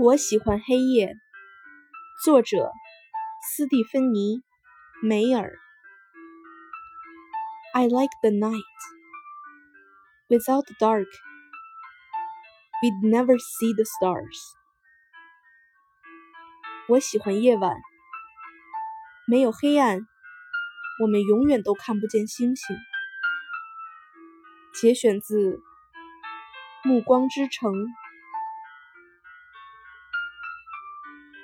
我喜欢黑夜。作者：斯蒂芬妮·梅尔。I like the night. Without the dark, we'd never see the stars. 我喜欢夜晚。没有黑暗，我们永远都看不见星星。节选自《暮光之城》。thank you